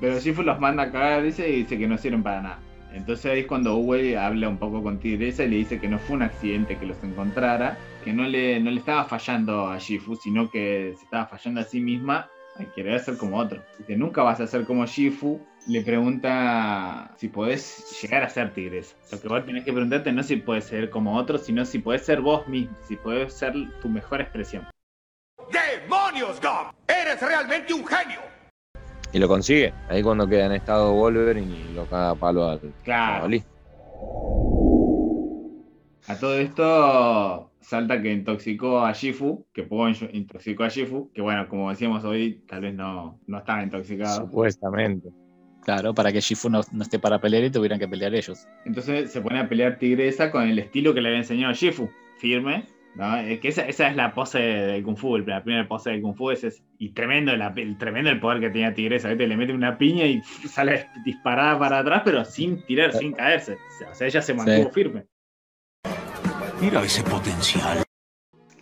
Speaker 2: Pero Shifu los manda a cagar, dice, y dice que no sirven para nada. Entonces ahí es cuando Uwe habla un poco con Tigresa y le dice que no fue un accidente que los encontrara, que no le, no le estaba fallando a Shifu, sino que se estaba fallando a sí misma al querer ser como otro. Dice, nunca vas a ser como Shifu. Le pregunta si podés llegar a ser Tigresa. Lo que vos tenés que preguntarte no es si puedes ser como otro, sino si podés ser vos mismo, si podés ser tu mejor expresión.
Speaker 7: ¡Demonios, Gob! ¡Eres realmente un genio!
Speaker 6: Y lo consigue. Ahí cuando queda en estado Wolverine y lo caga a palo al
Speaker 2: Claro. A todo esto salta que intoxicó a Shifu, que Pogo intoxicó a Shifu, que bueno, como decíamos hoy, tal vez no, no estaba intoxicado.
Speaker 6: Supuestamente.
Speaker 3: Claro, para que Shifu no, no esté para pelear y tuvieran que pelear ellos.
Speaker 2: Entonces se pone a pelear Tigresa con el estilo que le había enseñado Shifu, firme. ¿No? Es que esa, esa es la pose del Kung Fu, la primera pose del Kung Fu es, es- y tremendo, la- el, tremendo el poder que tenía Tigresa, ¿viste? le mete una piña y (laughs) sale disparada para atrás, pero sin tirar, sin caerse. O sea, ella se mantuvo
Speaker 3: Sí.
Speaker 2: firme.
Speaker 7: Mira ese potencial.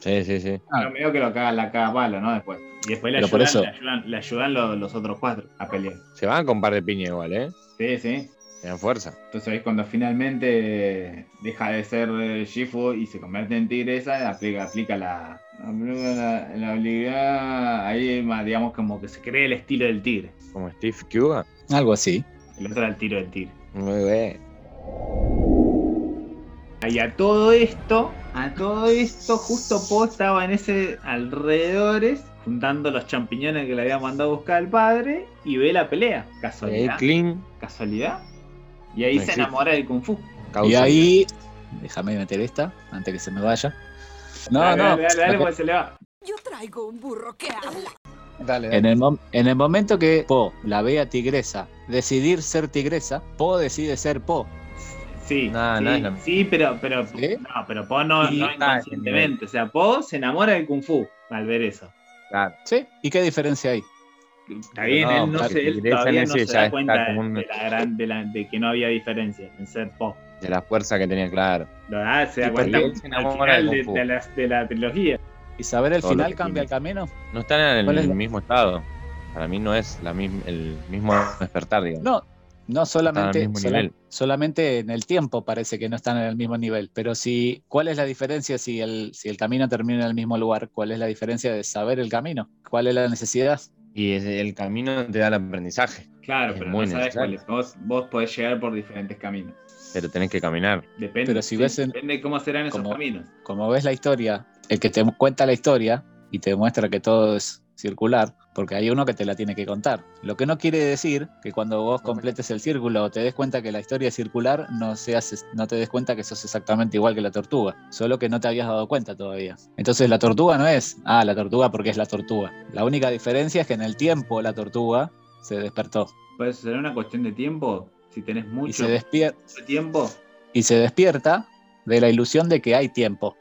Speaker 6: Sí, sí, sí.
Speaker 3: Ah.
Speaker 2: Pero medio que lo caga, la caga palo, ¿no? Después. Y después le ayudan,
Speaker 3: eso-
Speaker 2: le ayudan, le ayudan los, los otros cuatro a pelear.
Speaker 6: Se van con par de piña igual, ¿eh?
Speaker 2: Sí, sí.
Speaker 6: Dan fuerza.
Speaker 2: Entonces ahí cuando finalmente deja de ser eh, Shifu y se convierte en Tigresa, aplica, aplica la, la, la habilidad, ahí más, digamos como que se cree el estilo del tigre.
Speaker 6: Como Steve Cuba.
Speaker 3: Algo así.
Speaker 2: El otro era el tiro del tigre.
Speaker 6: Muy bien.
Speaker 2: Y a todo esto, a todo esto, justo Po estaba en ese alrededores, juntando los champiñones que le había mandado a buscar el padre, y ve la pelea. Casualidad.
Speaker 6: clean.
Speaker 2: Casualidad. Y ahí se enamora del Kung Fu.
Speaker 3: Y ahí, déjame meter esta antes que se me vaya. No,
Speaker 2: dale,
Speaker 3: no.
Speaker 2: Dale, dale, dale, porque se le va.
Speaker 5: Yo traigo un burro que habla.
Speaker 3: Dale, En, el mom- en el momento que Po la ve a Tigresa decidir ser Tigresa, Po decide ser Po.
Speaker 2: Sí,
Speaker 6: No,
Speaker 2: sí,
Speaker 6: no
Speaker 2: pero, pero,
Speaker 3: ¿Sí?
Speaker 2: no, pero Po no,
Speaker 6: Sí, ah,
Speaker 2: inconscientemente. O sea, Po se enamora del Kung Fu al ver eso.
Speaker 6: Claro.
Speaker 3: ¿Sí? ¿Y qué diferencia hay?
Speaker 2: Está bien,
Speaker 6: No,
Speaker 2: él, no se, él todavía no se da cuenta
Speaker 6: como un-
Speaker 2: de, la gran, de, la- de que no había diferencia en ser Po.
Speaker 6: De la fuerza que tenía, claro.
Speaker 2: Lo da, se da cuenta al final de, la, de la trilogía.
Speaker 3: ¿Y saber el
Speaker 6: Todo
Speaker 3: final cambia el camino?
Speaker 6: No están en
Speaker 3: ¿Cuál es
Speaker 6: el mismo estado. Para mí no es la misma, el mismo despertar, digamos.
Speaker 3: No, no solamente,
Speaker 6: mismo
Speaker 3: sola-
Speaker 6: nivel.
Speaker 3: solamente en el tiempo parece que no están en el mismo nivel. Pero si, ¿cuál es la diferencia si el, si el camino termina en el mismo lugar? ¿Cuál es la diferencia de saber el camino? ¿Cuál es la necesidad?
Speaker 6: Y es- el camino te da el aprendizaje,
Speaker 2: Claro,
Speaker 6: Es
Speaker 2: pero
Speaker 6: muy
Speaker 2: no sabes cuál es. Vos, vos podés llegar por diferentes caminos.
Speaker 6: pero tenés que caminar.
Speaker 2: Depende,
Speaker 3: Pero si ves en-
Speaker 2: depende de cómo serán esos
Speaker 3: como-
Speaker 2: caminos.
Speaker 3: Como ves la historia, el que te cuenta la historia y te muestra que todo es circular, porque hay uno que te la tiene que contar. Lo que no quiere decir que cuando vos completes el círculo o te des cuenta que la historia es circular, no, seas, no te des cuenta que sos exactamente igual que la tortuga, solo que no te habías dado cuenta todavía. Entonces la tortuga no es, ah, la tortuga porque es la tortuga. La única diferencia es que en el tiempo la tortuga se despertó
Speaker 2: Pues será una cuestión de tiempo. Si tenés
Speaker 3: y
Speaker 2: mucho,
Speaker 3: se, despier-
Speaker 2: mucho tiempo,
Speaker 3: y se despierta de la ilusión de que hay tiempo.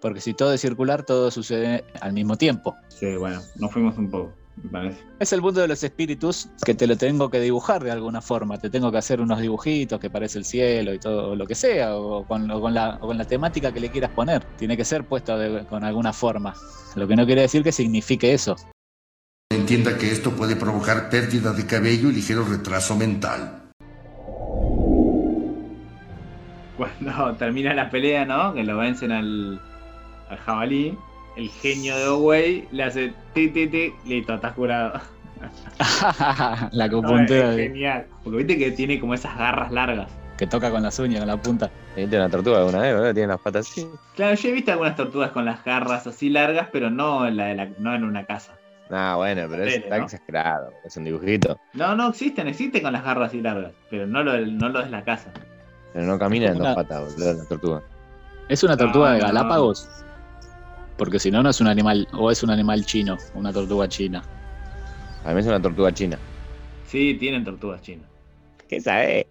Speaker 3: Porque si todo es circular, todo sucede al mismo tiempo.
Speaker 2: Sí, bueno, nos fuimos un poco, me parece.
Speaker 3: Es el mundo de los espíritus que te lo tengo que dibujar de alguna forma. Te tengo que hacer unos dibujitos que parece el cielo y todo lo que sea, o con, o con la, o con la temática que le quieras poner. Tiene que ser puesto de- con alguna forma. Lo que no quiere decir que signifique eso.
Speaker 9: Entienda que esto puede provocar pérdida de cabello y ligero retraso mental.
Speaker 2: Cuando (laughs) termina la pelea, ¿no? Que lo vencen al, al jabalí, el genio de Owei le hace ti ti ti, listo, estás curado. (laughs)
Speaker 3: la
Speaker 2: No, es
Speaker 3: acupuntura de-
Speaker 2: genial. Porque viste que tiene como esas garras largas.
Speaker 3: que toca con las uñas, con la punta.
Speaker 6: ¿Viste una tortuga alguna vez, boludo? Tiene las patas así.
Speaker 2: Claro, yo he visto algunas tortugas con las garras así largas, pero no en, la de la- no en una casa.
Speaker 6: Ah, bueno, pero es, está
Speaker 2: ¿no?
Speaker 6: exagerado. Es un dibujito.
Speaker 2: No, no existen, existen con las garras así largas, pero no lo, del- no lo de la casa.
Speaker 6: Pero no camina en dos
Speaker 3: Una-
Speaker 6: patas, boludo, la tortuga.
Speaker 3: ¿Es una tortuga
Speaker 2: No,
Speaker 3: de
Speaker 2: no.
Speaker 3: Galápagos? Porque si no, no es un animal, o es un animal chino, una tortuga china.
Speaker 6: A mí es una tortuga china.
Speaker 2: Sí, tienen tortugas chinas.
Speaker 6: ¿Qué sabe?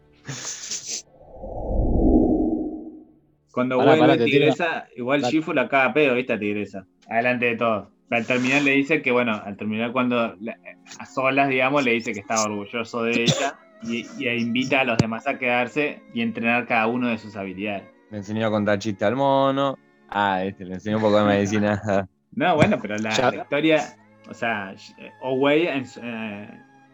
Speaker 2: Cuando
Speaker 3: Pará,
Speaker 2: vuelve
Speaker 3: pará,
Speaker 2: Tigresa, igual. Shifu la caga pedo, ¿viste? Tigresa. Adelante de todos. Al terminar le dice que, bueno, al terminar cuando a solas, digamos, le dice que estaba orgulloso de ella y, y invita a los demás a quedarse y entrenar cada uno de sus habilidades.
Speaker 6: Le enseñó a contar chistes al mono. Ah, este, le enseñó un poco de medicina. (laughs)
Speaker 2: No, bueno, pero la, historia, o sea, Owei en, su- eh,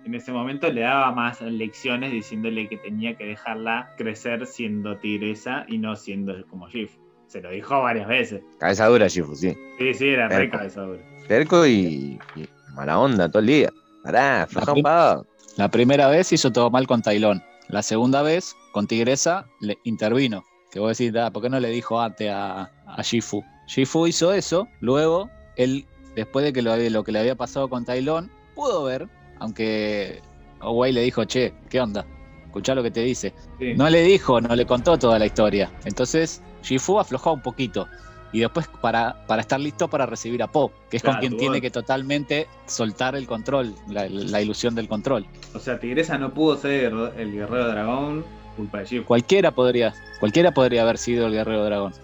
Speaker 2: en ese momento le daba más lecciones diciéndole que tenía que dejarla crecer siendo tigresa y no siendo como Shifu. Se lo dijo varias veces.
Speaker 6: Cabeza dura, Shifu, sí.
Speaker 2: Sí, sí, era re
Speaker 6: Terco.
Speaker 2: cabeza dura.
Speaker 6: Terco y, y mala onda todo el día. Pará,
Speaker 3: prim-
Speaker 6: pagado.
Speaker 3: La primera vez hizo todo mal con Tailón. La segunda vez, con Tigresa, le intervino. Que vos decís, "Ah, ¿por qué no le dijo antes a, a Shifu? Shifu hizo eso, luego él, después de que lo, que le había pasado con Tailón, pudo ver, aunque Owei le dijo, che, ¿qué onda? Escuchá lo que te dice.
Speaker 2: Sí.
Speaker 3: No le dijo, no le contó toda la historia. Entonces, Shifu aflojó un poquito. Y después, para, para estar listo para recibir a Po, que es
Speaker 2: Claro,
Speaker 3: con quien tiene que totalmente soltar el control, la, la ilusión del control.
Speaker 2: O sea, Tigresa no pudo ser el guerrero dragón culpa de Shifu.
Speaker 3: Cualquiera podría, cualquiera podría haber sido el guerrero dragón.
Speaker 2: Sí.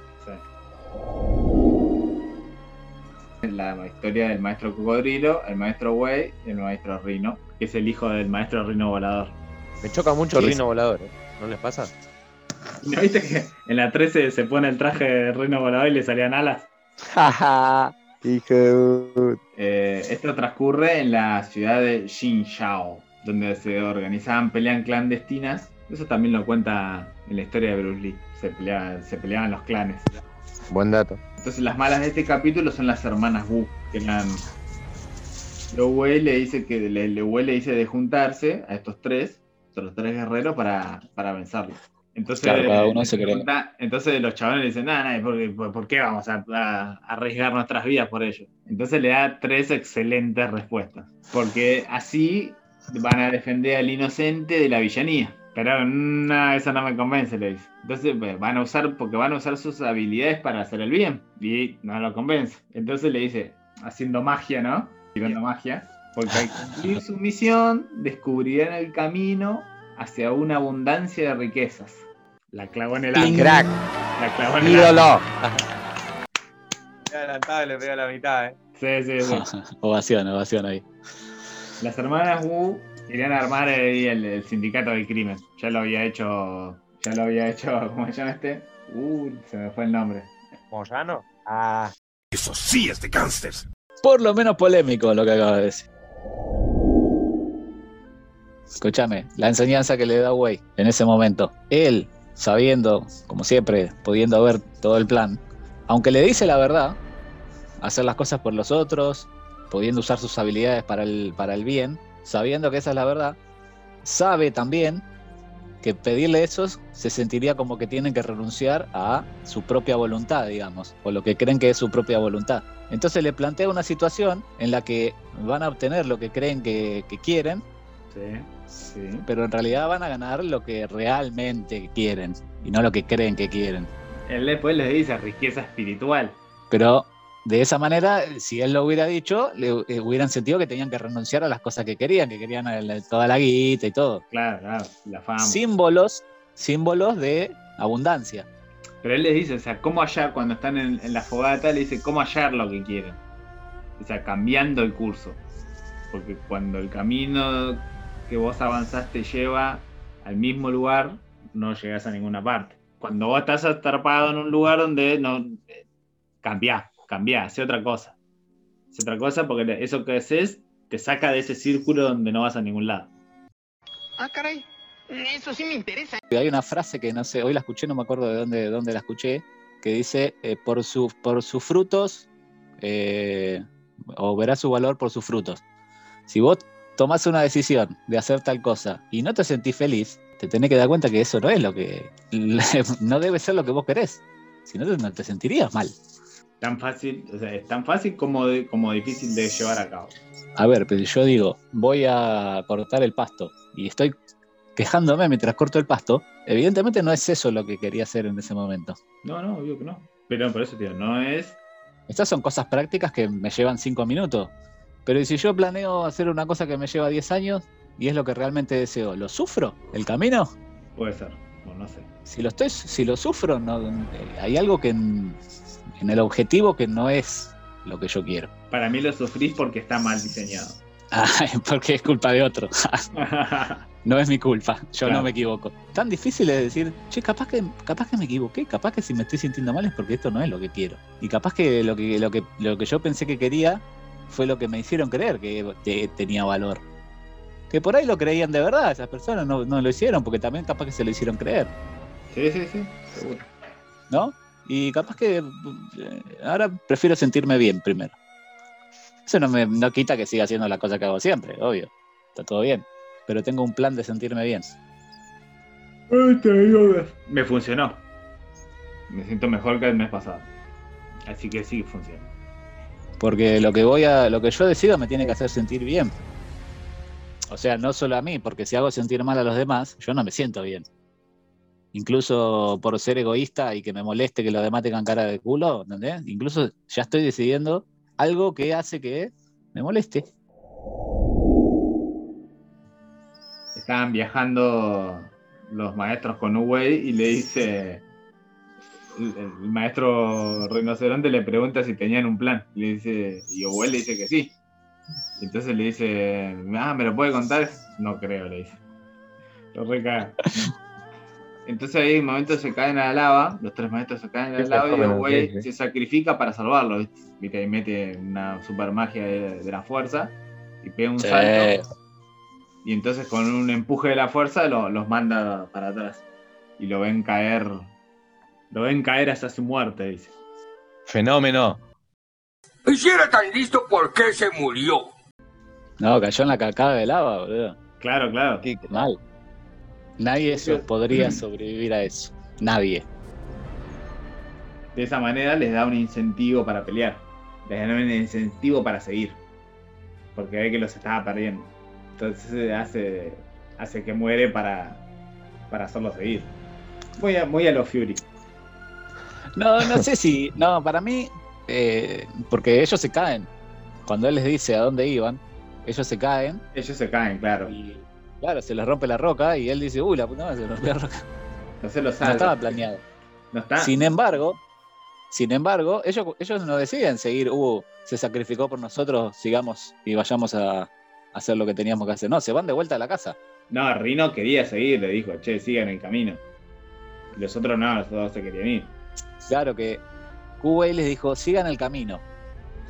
Speaker 2: La historia del maestro cocodrilo, el maestro Wei y el maestro Rino, que es el hijo del maestro Rino volador.
Speaker 6: Me choca mucho
Speaker 3: Sí,
Speaker 6: el rino volador, ¿eh? ¿No les pasa?
Speaker 2: ¿No viste que en la 13 se pone el traje de Rino volador y le salían alas?
Speaker 6: Jaja, (laughs) hijo de...
Speaker 2: Eh, esto transcurre en la ciudad de Xinjiao, donde se organizaban peleas clandestinas. Eso también lo cuenta en la historia de Bruce Lee. Se, pelea- se peleaban los clanes.
Speaker 6: Buen dato.
Speaker 2: Entonces las malas de este capítulo son las hermanas Wu, que eran... Lo Wei le dice que le, le- Wei le dice de juntarse a estos tres, estos tres guerreros para, para vencerlos. Entonces,
Speaker 3: Claro, cada uno
Speaker 2: le
Speaker 3: se cree.
Speaker 2: pregunta- entonces los chavales le dicen, nada, nada, ¿por, qué- por- por qué vamos a, a arriesgar nuestras vidas por ello? Entonces le da tres excelentes respuestas. Porque así van a defender al inocente de la villanía. Pero no, eso no me convence, le dice. Entonces pues, van a usar, porque van a usar sus habilidades para hacer el bien. Y no lo convence. Entonces le dice, haciendo magia, ¿no? Tirando magia. Porque al cumplir su misión, descubrirán el camino hacia una abundancia de riquezas. La clavó en el ángulo.
Speaker 6: ¡Crack!
Speaker 2: La clavó en el ángulo.
Speaker 6: ¡Ídolo! adelantado le pegó la mitad, ¿eh?
Speaker 2: Sí, sí, sí. (laughs)
Speaker 3: ovación, ovación ahí.
Speaker 2: Las hermanas Wu querían armar ahí el, el sindicato del crimen. Ya lo había hecho. Ya lo había hecho. (laughs) ¿Cómo se llama este? Uh, se me fue el nombre.
Speaker 6: ¿Moyano? Ah,
Speaker 9: Eso sí es de gángsters.
Speaker 3: Por lo menos polémico lo que acaba de decir. Escúchame, la enseñanza que le da Wei en ese momento. Él, sabiendo, como siempre, pudiendo ver todo el plan, aunque le dice la verdad, hacer las cosas por los otros, pudiendo usar sus habilidades para el, para el bien, sabiendo que esa es la verdad, sabe también que pedirle eso se sentiría como que tienen que renunciar a su propia voluntad, digamos, o lo que creen que es su propia voluntad. Entonces le plantea una situación en la que van a obtener lo que creen que, que quieren,
Speaker 2: Sí, sí.
Speaker 3: pero en realidad van a ganar lo que realmente quieren y no lo que creen que quieren.
Speaker 2: Él después les dice riqueza espiritual.
Speaker 3: Pero de esa manera, si él lo hubiera dicho, le eh, hubieran sentido que tenían que renunciar a las cosas que querían, que querían el- toda la guita y todo.
Speaker 2: Claro, claro, la fama.
Speaker 3: Símbolos, símbolos de abundancia.
Speaker 2: Pero él les dice, o sea, cómo hallar, cuando están en, en la fogata, le dice cómo hallar lo que quieren. O sea, cambiando el curso. Porque cuando el camino que vos avanzaste lleva al mismo lugar, no llegas a ninguna parte. Cuando vos estás atrapado en un lugar donde no. eh, Cambiá, cambiá, hace otra cosa. Hace otra cosa porque eso que haces te saca de ese círculo donde no vas a ningún lado.
Speaker 5: Ah, caray. Eso sí me interesa.
Speaker 3: Hay una frase que no sé, hoy la escuché, no me acuerdo de dónde, de dónde la escuché, que dice, eh, por, su, por sus frutos, eh, o verá su valor por sus frutos. Si vos tomás una decisión de hacer tal cosa y no te sentís feliz, te tenés que dar cuenta que eso no es lo que, (laughs) no debe ser lo que vos querés. Si no te sentirías mal.
Speaker 2: Tan fácil, o sea, es tan fácil como, de- como difícil de llevar a cabo.
Speaker 3: A ver, pero yo digo, voy a cortar el pasto y estoy quejándome mientras corto el pasto, evidentemente no es eso lo que quería hacer en ese momento.
Speaker 2: No, no, obvio que no. Pero por eso, tío, no es.
Speaker 3: Estas son cosas prácticas que me llevan cinco minutos. Pero ¿y si yo planeo hacer una cosa que me lleva 10 años y es lo que realmente deseo, ¿lo sufro? ¿El camino?
Speaker 2: Puede ser, no, no sé.
Speaker 3: Si lo, estoy, si lo sufro, no, eh, hay algo que en, el objetivo que no es lo que yo quiero.
Speaker 2: Para mí lo sufrís porque está mal diseñado.
Speaker 3: Ay, (laughs) porque es culpa de otro. (laughs) no es mi culpa, yo
Speaker 2: Claro.
Speaker 3: no me equivoco. Tan difícil es decir, che, capaz que, capaz que me equivoqué, capaz que si me estoy sintiendo mal es porque esto no es lo que quiero. Y capaz que lo que, lo que, lo que yo pensé que quería fue lo que me hicieron creer que te- tenía valor. Que por ahí lo creían de verdad, esas personas no, no lo hicieron, porque también capaz que se lo hicieron creer,
Speaker 2: sí, sí, sí, seguro.
Speaker 3: ¿no? Y capaz que eh, ahora prefiero sentirme bien primero. Eso no me no quita que siga haciendo la cosa que hago siempre, obvio. Está todo bien. Pero tengo un plan de sentirme bien.
Speaker 2: Me funcionó. Me siento mejor que el mes pasado. Así que sí funciona.
Speaker 3: Porque lo que voy a, lo que yo decido me tiene que hacer sentir bien. O sea, no solo a mí, porque si hago sentir mal a los demás, yo no me siento bien. Incluso por ser egoísta y que me moleste que los demás tengan cara de culo, ¿entendés? Incluso ya estoy decidiendo algo que hace que me moleste.
Speaker 2: Estaban viajando los maestros con Uwey y le dice. El, maestro rinoceronte le pregunta si tenían un plan. Le dice. Y Uwey le dice que sí. Entonces le dice. Ah, ¿me lo puede contar? No creo, le dice. Lo recaga. Entonces ahí en un momento se caen a la lava, los tres maestros se caen a la
Speaker 6: Sí,
Speaker 2: lava y
Speaker 6: sí, sí.
Speaker 2: se sacrifica para salvarlo. ¿viste? Viste, ahí mete una super magia de, de la fuerza y pega un
Speaker 3: Sí.
Speaker 2: salto. Y entonces con un empuje de la fuerza lo- los manda para atrás. Y lo ven caer. Lo ven caer hasta su muerte, dice.
Speaker 6: Fenómeno.
Speaker 5: Y si era tan listo, ¿por qué se murió?
Speaker 3: No, cayó en la cacada de lava, boludo.
Speaker 2: Claro, claro.
Speaker 6: Sí,
Speaker 3: Mal. Nadie so- podría (clears throat) sobrevivir a eso. Nadie.
Speaker 2: De esa manera les da un incentivo para pelear. Les da un incentivo para seguir. Porque ve que los estaba perdiendo. Entonces hace, hace que muere para, para hacerlo seguir. Muy a, muy a los Fury.
Speaker 3: No, no sé si. No, para mí. eh, porque ellos se caen. Cuando él les dice a dónde iban, ellos se caen
Speaker 2: Ellos se caen, claro.
Speaker 3: y. Claro, se les rompe la roca y él dice, uy, la puta madre, se les rompió la roca.
Speaker 2: No se lo
Speaker 3: No
Speaker 2: sabe.
Speaker 3: estaba planeado.
Speaker 2: No está.
Speaker 3: Sin embargo, sin embargo, ellos, ellos no deciden seguir, uh, se sacrificó por nosotros, sigamos y vayamos a hacer lo que teníamos que hacer. No, se van de vuelta a la casa.
Speaker 2: No, Rino quería seguir, le dijo, che, sigan el camino. Los otros no, los otros se querían ir.
Speaker 3: Claro que Kuwait les dijo, sigan el camino.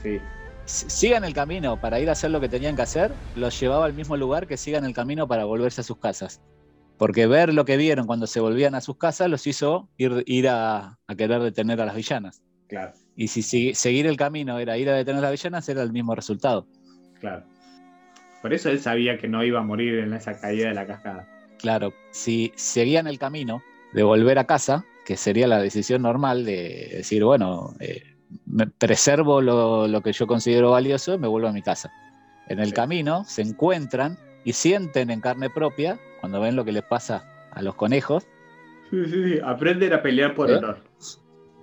Speaker 2: Sí.
Speaker 3: Sigan el camino para ir a hacer lo que tenían que hacer, los llevaba al mismo lugar que sigan el camino para volverse a sus casas. Porque ver lo que vieron cuando se volvían a sus casas los hizo ir, ir a, a querer detener a las villanas.
Speaker 2: Claro,
Speaker 3: Y si si- seguir el camino era ir a detener a las villanas, era el mismo resultado.
Speaker 2: claro. Por eso él sabía que no iba a morir en esa caída de la cascada.
Speaker 3: Claro, si seguían el camino de volver a casa, que sería la decisión normal de decir, bueno, eh, me preservo lo, lo que yo considero valioso, me vuelvo a mi casa. En el
Speaker 2: Sí.
Speaker 3: camino se encuentran y sienten en carne propia, cuando ven lo que les pasa a los conejos,
Speaker 2: Sí, sí, sí. Aprender a pelear por
Speaker 3: ¿Eh?
Speaker 2: honor.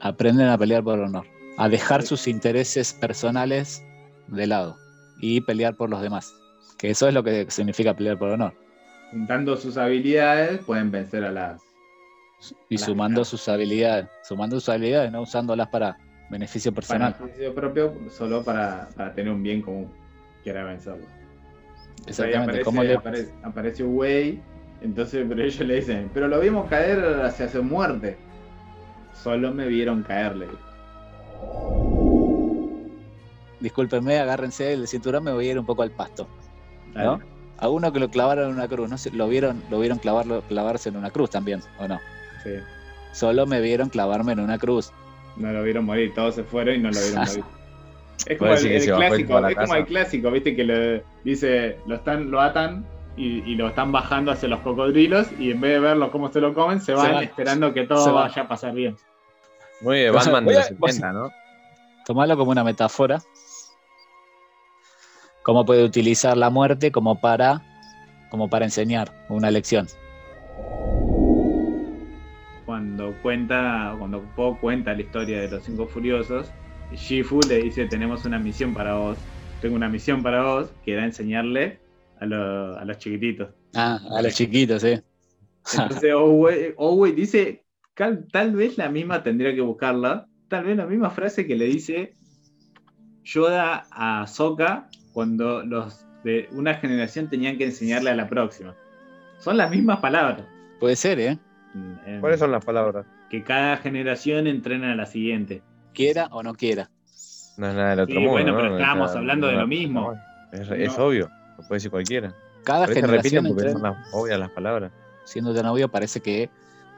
Speaker 3: aprenden a pelear por honor, a dejar sus intereses personales de lado y pelear por los demás. Que eso es lo que significa pelear por honor.
Speaker 2: Juntando sus habilidades pueden vencer a las.
Speaker 3: Y sumando sus habilidades, sumando sus habilidades, no usándolas para beneficio personal.
Speaker 2: beneficio propio, solo para, para tener un bien común. Quiera vencerlo. Entonces
Speaker 3: Exactamente.
Speaker 2: aparece,
Speaker 3: ¿Cómo le-
Speaker 2: aparece, aparece Wei. Entonces, pero ellos le dicen, pero lo vimos caer hacia su muerte. Solo me vieron caerle.
Speaker 3: Discúlpenme, agárrense del cinturón, me voy a ir un poco al pasto. ¿no? A uno que lo clavaron en una cruz, ¿no? ¿Lo vieron, lo vieron clavarlo, clavarse en una cruz también, o no?
Speaker 2: Sí.
Speaker 3: Solo me vieron clavarme en una cruz.
Speaker 2: No lo vieron morir, todos se fueron y no lo vieron morir. (laughs) Es como el, clásico, es como el clásico, viste que le dice, lo están, lo atan y, y lo están bajando hacia los cocodrilos y en vez de verlo cómo se lo comen, se van
Speaker 3: van.
Speaker 2: esperando que todo vaya a pasar bien.
Speaker 6: Muy de Batman de los 70, ¿no?
Speaker 3: Tomalo como una metáfora. Cómo puede utilizar la muerte como para, como para enseñar una lección.
Speaker 2: Cuando cuenta, cuando Po cuenta la historia de los cinco furiosos, Shifu le dice tenemos una misión para vos, tengo una misión para vos, que era enseñarle a, lo- a los chiquititos.
Speaker 3: Ah, a los chiquitos, sí.
Speaker 2: Entonces Owe, Owe dice, cal- tal vez la misma tendría que buscarla, tal vez la misma frase que le dice Yoda a Sokka cuando los de una generación tenían que enseñarle a la próxima. Son las mismas palabras.
Speaker 3: Puede ser, ¿eh?
Speaker 4: ¿Cuáles son las palabras?
Speaker 2: Que cada generación entrena a la siguiente.
Speaker 3: Quiera o no quiera.
Speaker 6: No es nada del otro
Speaker 2: Sí,
Speaker 6: mundo.
Speaker 2: bueno,
Speaker 6: ¿no?
Speaker 2: pero
Speaker 6: No
Speaker 2: estábamos
Speaker 6: está-
Speaker 2: hablando de
Speaker 6: no-
Speaker 2: lo mismo.
Speaker 6: Es, es
Speaker 2: No.
Speaker 6: obvio, lo puede decir cualquiera.
Speaker 3: Cada generación
Speaker 6: repiten porque son las obvias las palabras.
Speaker 3: siendo tan obvio, parece que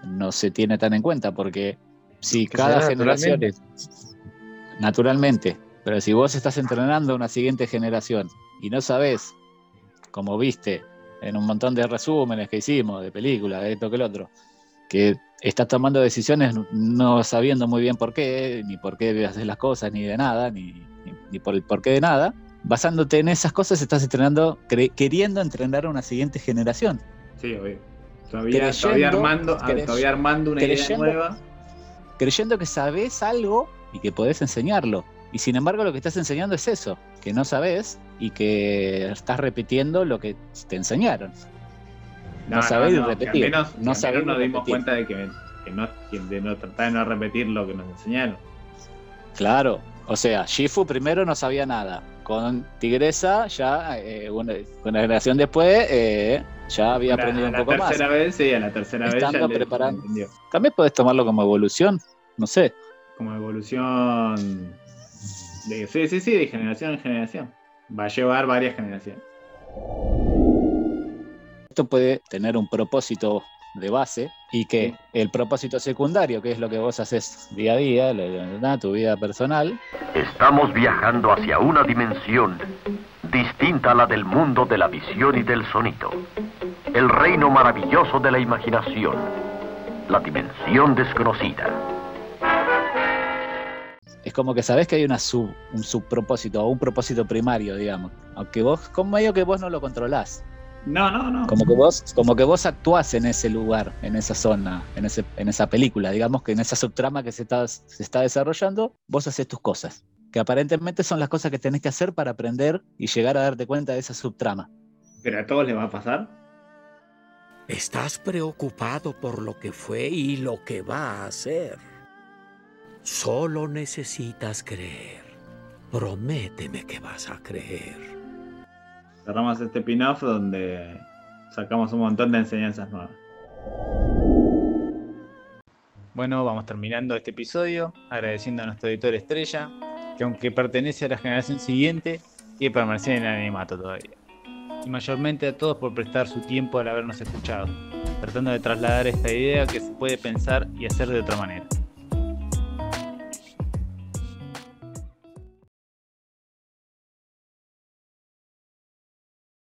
Speaker 3: no se tiene tan en cuenta, porque si
Speaker 6: Que
Speaker 3: cada
Speaker 6: se da
Speaker 3: generación
Speaker 6: naturalmente.
Speaker 3: naturalmente, pero si vos estás entrenando a una siguiente generación y no sabés, como viste en un montón de resúmenes que hicimos de películas, de esto que el otro, que estás tomando decisiones no sabiendo muy bien por qué, ni por qué haces las cosas, ni de nada, ni, ni- ni por el porqué de nada, basándote en esas cosas estás entrenando, queriendo entrenar a una siguiente generación.
Speaker 2: Sí, obvio. Todavía,
Speaker 3: Creyendo-
Speaker 2: todavía armando, ah, todavía armando una idea nueva.
Speaker 3: creyendo que sabes algo y que podés enseñarlo. Y sin embargo lo que estás enseñando es eso, que no sabes y que estás repitiendo lo que te enseñaron. No, y
Speaker 2: que
Speaker 3: repetir.
Speaker 2: Al menos,
Speaker 3: no
Speaker 2: al nos dimos
Speaker 3: repetir.
Speaker 2: cuenta de que, que no, de no tratar de no repetir lo que nos enseñaron.
Speaker 3: Claro, o sea, Shifu primero no sabía nada. Con Tigresa ya, eh, una, una generación después, eh, ya había
Speaker 2: la-
Speaker 3: aprendido un
Speaker 2: la
Speaker 3: poco más.
Speaker 2: tercera vez, sí, a la tercera vez ya
Speaker 3: preparando. También podés tomarlo como evolución, no sé.
Speaker 2: Como evolución de, sí, sí, sí, de generación en generación. Va a llevar varias generaciones.
Speaker 3: Esto puede tener un propósito de base y que el propósito secundario, que es lo que vos haces día a día, tu vida personal,
Speaker 10: Estamos viajando hacia una dimensión distinta a la del mundo de la visión y del sonido. El reino maravilloso de la imaginación. La dimensión desconocida.
Speaker 3: es como que sabés que hay una sub, un subpropósito o un propósito primario, digamos. Aunque vos, como medio que vos no lo controlás.
Speaker 2: No, no, no.
Speaker 3: Como que vos, como que vos actuás en ese lugar, en esa zona, en, ese, en esa película, digamos que en esa subtrama que se está, se está desarrollando, vos haces tus cosas. Que aparentemente son las cosas que tenés que hacer para aprender y llegar a darte cuenta de esa subtrama.
Speaker 2: Pero a todos les va a pasar.
Speaker 7: Estás preocupado por lo que fue y lo que va a ser. Solo necesitas creer. Prométeme que vas a creer.
Speaker 2: Cerramos este pin-off donde sacamos un montón de enseñanzas nuevas.
Speaker 1: Bueno, vamos terminando este episodio, agradeciendo a nuestro editor estrella, que aunque pertenece a la generación siguiente, quiere permanecer en el animato todavía. Y mayormente a todos por prestar su tiempo al habernos escuchado, tratando de trasladar esta idea que se puede pensar y hacer de otra manera.